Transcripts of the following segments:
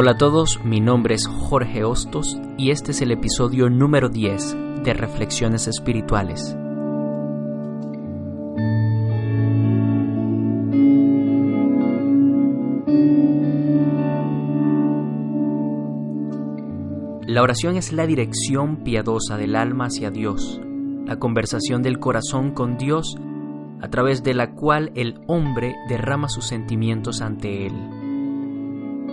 Hola a todos, mi nombre es Jorge Hostos y este es el episodio número 10 de Reflexiones Espirituales. La oración es la dirección piadosa del alma hacia Dios, la conversación del corazón con Dios a través de la cual el hombre derrama sus sentimientos ante Él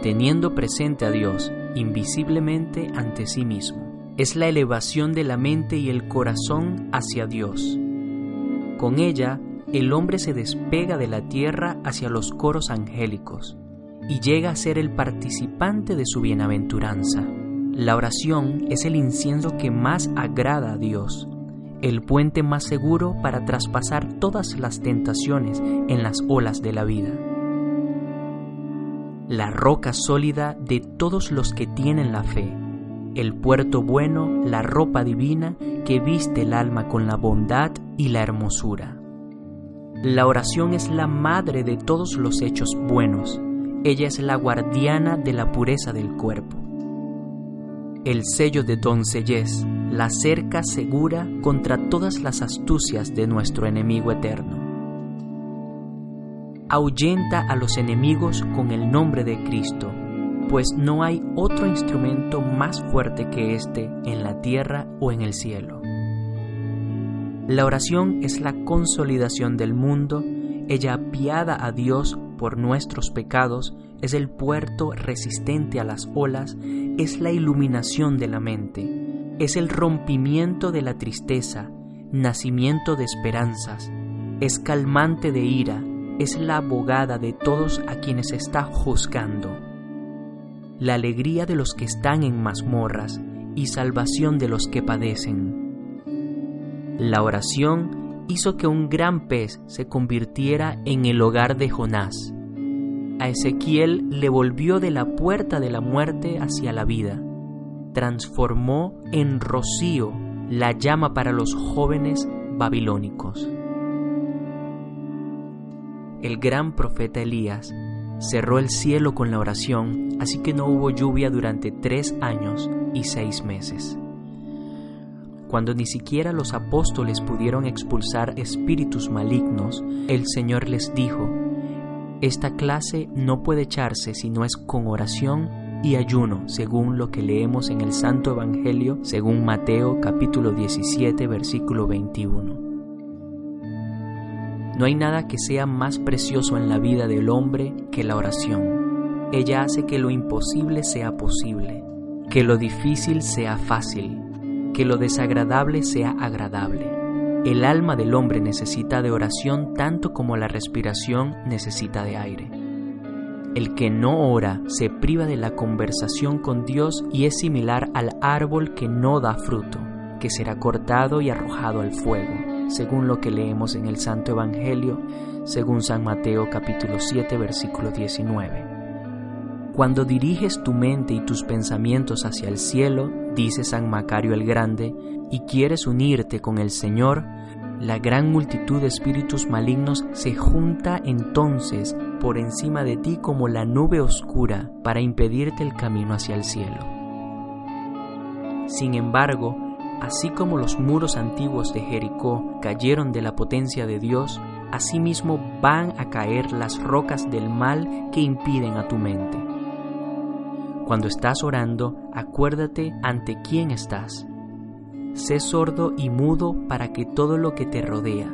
teniendo presente a Dios invisiblemente ante sí mismo. Es la elevación de la mente y el corazón hacia Dios. Con ella, el hombre se despega de la tierra hacia los coros angélicos y llega a ser el participante de su bienaventuranza. La oración es el incienso que más agrada a Dios, el puente más seguro para traspasar todas las tentaciones en las olas de la vida la roca sólida de todos los que tienen la fe, el puerto bueno, la ropa divina que viste el alma con la bondad y la hermosura. La oración es la madre de todos los hechos buenos, ella es la guardiana de la pureza del cuerpo. El sello de doncellez, la cerca segura contra todas las astucias de nuestro enemigo eterno ahuyenta a los enemigos con el nombre de Cristo, pues no hay otro instrumento más fuerte que éste en la tierra o en el cielo. La oración es la consolidación del mundo, ella apiada a Dios por nuestros pecados, es el puerto resistente a las olas, es la iluminación de la mente, es el rompimiento de la tristeza, nacimiento de esperanzas, es calmante de ira, es la abogada de todos a quienes está juzgando, la alegría de los que están en mazmorras y salvación de los que padecen. La oración hizo que un gran pez se convirtiera en el hogar de Jonás. A Ezequiel le volvió de la puerta de la muerte hacia la vida. Transformó en rocío la llama para los jóvenes babilónicos el gran profeta Elías cerró el cielo con la oración, así que no hubo lluvia durante tres años y seis meses. Cuando ni siquiera los apóstoles pudieron expulsar espíritus malignos, el Señor les dijo, esta clase no puede echarse si no es con oración y ayuno, según lo que leemos en el Santo Evangelio, según Mateo capítulo 17, versículo 21. No hay nada que sea más precioso en la vida del hombre que la oración. Ella hace que lo imposible sea posible, que lo difícil sea fácil, que lo desagradable sea agradable. El alma del hombre necesita de oración tanto como la respiración necesita de aire. El que no ora se priva de la conversación con Dios y es similar al árbol que no da fruto, que será cortado y arrojado al fuego según lo que leemos en el Santo Evangelio, según San Mateo capítulo 7 versículo 19. Cuando diriges tu mente y tus pensamientos hacia el cielo, dice San Macario el Grande, y quieres unirte con el Señor, la gran multitud de espíritus malignos se junta entonces por encima de ti como la nube oscura para impedirte el camino hacia el cielo. Sin embargo, Así como los muros antiguos de Jericó cayeron de la potencia de Dios, asimismo van a caer las rocas del mal que impiden a tu mente. Cuando estás orando, acuérdate ante quién estás. Sé sordo y mudo para que todo lo que te rodea.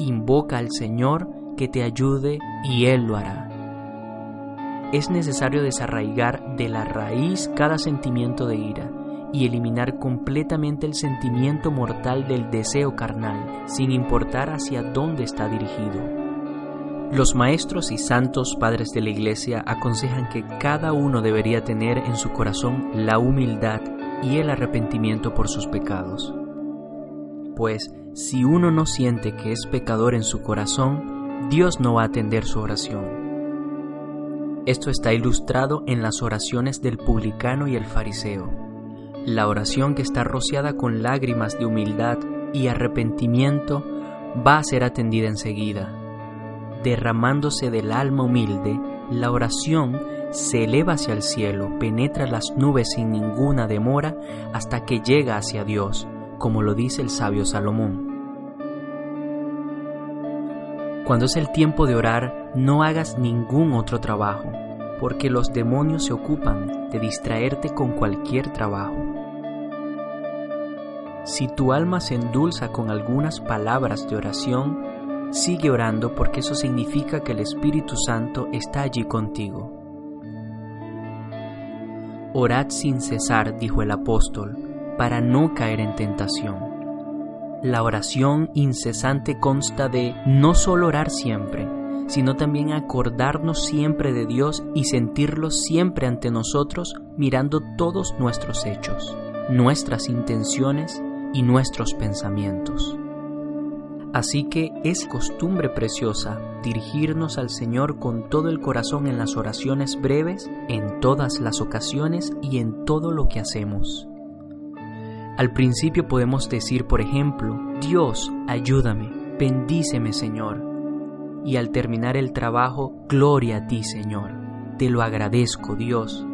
Invoca al Señor que te ayude y Él lo hará. Es necesario desarraigar de la raíz cada sentimiento de ira y eliminar completamente el sentimiento mortal del deseo carnal, sin importar hacia dónde está dirigido. Los maestros y santos padres de la Iglesia aconsejan que cada uno debería tener en su corazón la humildad y el arrepentimiento por sus pecados. Pues si uno no siente que es pecador en su corazón, Dios no va a atender su oración. Esto está ilustrado en las oraciones del publicano y el fariseo. La oración que está rociada con lágrimas de humildad y arrepentimiento va a ser atendida enseguida. Derramándose del alma humilde, la oración se eleva hacia el cielo, penetra las nubes sin ninguna demora hasta que llega hacia Dios, como lo dice el sabio Salomón. Cuando es el tiempo de orar, no hagas ningún otro trabajo, porque los demonios se ocupan de distraerte con cualquier trabajo. Si tu alma se endulza con algunas palabras de oración, sigue orando porque eso significa que el Espíritu Santo está allí contigo. Orad sin cesar, dijo el apóstol, para no caer en tentación. La oración incesante consta de no solo orar siempre, sino también acordarnos siempre de Dios y sentirlo siempre ante nosotros mirando todos nuestros hechos, nuestras intenciones y nuestros pensamientos. Así que es costumbre preciosa dirigirnos al Señor con todo el corazón en las oraciones breves, en todas las ocasiones y en todo lo que hacemos. Al principio podemos decir, por ejemplo, Dios, ayúdame, bendíceme Señor. Y al terminar el trabajo, gloria a ti Señor. Te lo agradezco Dios.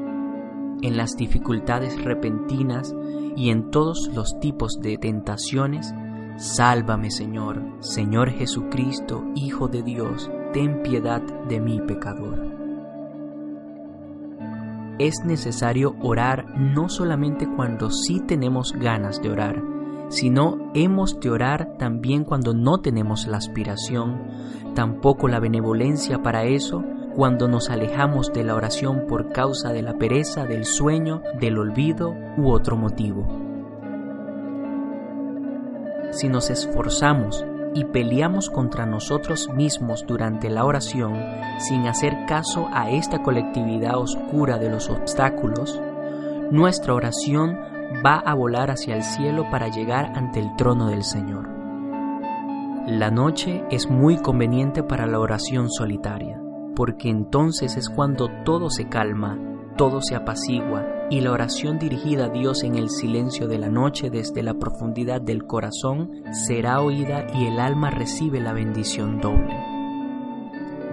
En las dificultades repentinas y en todos los tipos de tentaciones, sálvame Señor, Señor Jesucristo, Hijo de Dios, ten piedad de mi pecador. Es necesario orar no solamente cuando sí tenemos ganas de orar, sino hemos de orar también cuando no tenemos la aspiración, tampoco la benevolencia para eso, cuando nos alejamos de la oración por causa de la pereza, del sueño, del olvido u otro motivo. Si nos esforzamos y peleamos contra nosotros mismos durante la oración sin hacer caso a esta colectividad oscura de los obstáculos, nuestra oración va a volar hacia el cielo para llegar ante el trono del Señor. La noche es muy conveniente para la oración solitaria, porque entonces es cuando todo se calma, todo se apacigua y la oración dirigida a Dios en el silencio de la noche desde la profundidad del corazón será oída y el alma recibe la bendición doble.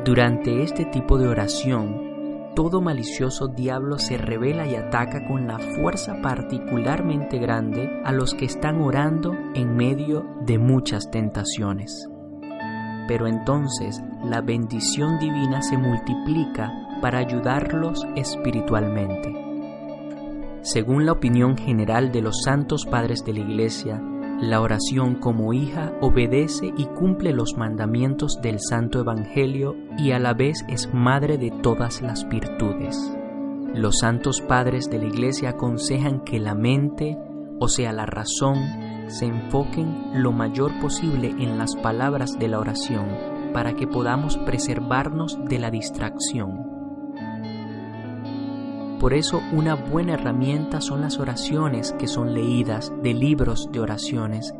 Durante este tipo de oración, todo malicioso diablo se revela y ataca con la fuerza particularmente grande a los que están orando en medio de muchas tentaciones. Pero entonces la bendición divina se multiplica para ayudarlos espiritualmente. Según la opinión general de los santos padres de la Iglesia, la oración como hija obedece y cumple los mandamientos del Santo Evangelio y a la vez es madre de todas las virtudes. Los santos padres de la Iglesia aconsejan que la mente, o sea la razón, se enfoquen lo mayor posible en las palabras de la oración para que podamos preservarnos de la distracción. Por eso una buena herramienta son las oraciones que son leídas de libros de oraciones.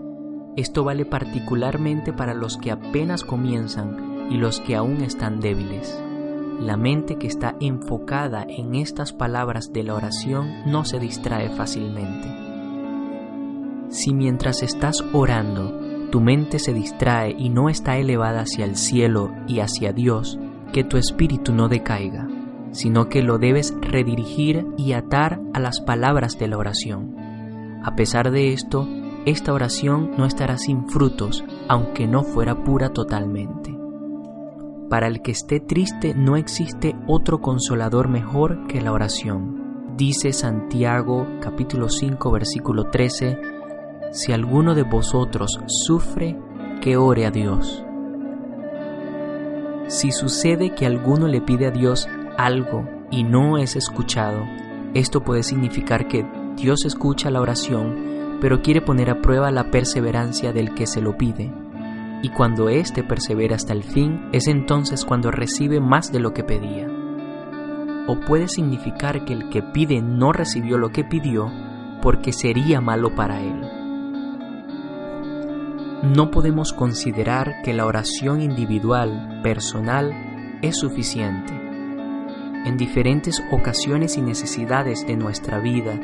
Esto vale particularmente para los que apenas comienzan y los que aún están débiles. La mente que está enfocada en estas palabras de la oración no se distrae fácilmente. Si mientras estás orando tu mente se distrae y no está elevada hacia el cielo y hacia Dios, que tu espíritu no decaiga sino que lo debes redirigir y atar a las palabras de la oración. A pesar de esto, esta oración no estará sin frutos, aunque no fuera pura totalmente. Para el que esté triste no existe otro consolador mejor que la oración. Dice Santiago capítulo 5 versículo 13, Si alguno de vosotros sufre, que ore a Dios. Si sucede que alguno le pide a Dios algo y no es escuchado, esto puede significar que Dios escucha la oración, pero quiere poner a prueba la perseverancia del que se lo pide. Y cuando éste persevera hasta el fin, es entonces cuando recibe más de lo que pedía. O puede significar que el que pide no recibió lo que pidió porque sería malo para él. No podemos considerar que la oración individual, personal, es suficiente. En diferentes ocasiones y necesidades de nuestra vida,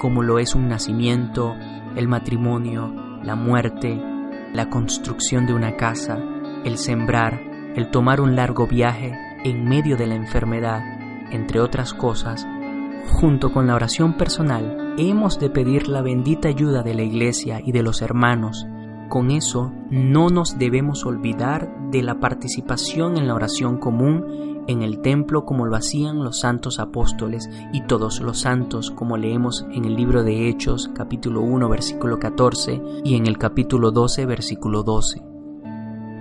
como lo es un nacimiento, el matrimonio, la muerte, la construcción de una casa, el sembrar, el tomar un largo viaje en medio de la enfermedad, entre otras cosas, junto con la oración personal, hemos de pedir la bendita ayuda de la Iglesia y de los hermanos. Con eso, no nos debemos olvidar de la participación en la oración común en el templo como lo hacían los santos apóstoles y todos los santos como leemos en el libro de Hechos capítulo 1 versículo 14 y en el capítulo 12 versículo 12.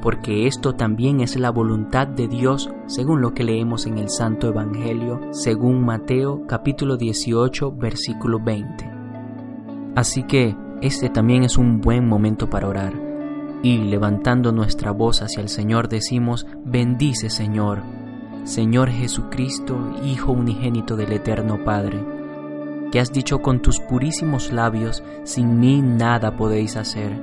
Porque esto también es la voluntad de Dios según lo que leemos en el Santo Evangelio según Mateo capítulo 18 versículo 20. Así que este también es un buen momento para orar. Y levantando nuestra voz hacia el Señor decimos, bendice Señor, Señor Jesucristo, Hijo unigénito del Eterno Padre, que has dicho con tus purísimos labios, sin mí nada podéis hacer.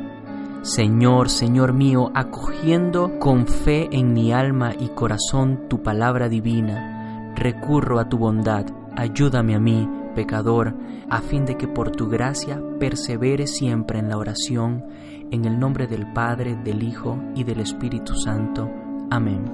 Señor, Señor mío, acogiendo con fe en mi alma y corazón tu palabra divina, recurro a tu bondad, ayúdame a mí, pecador, a fin de que por tu gracia persevere siempre en la oración, en el nombre del Padre, del Hijo y del Espíritu Santo. Amén.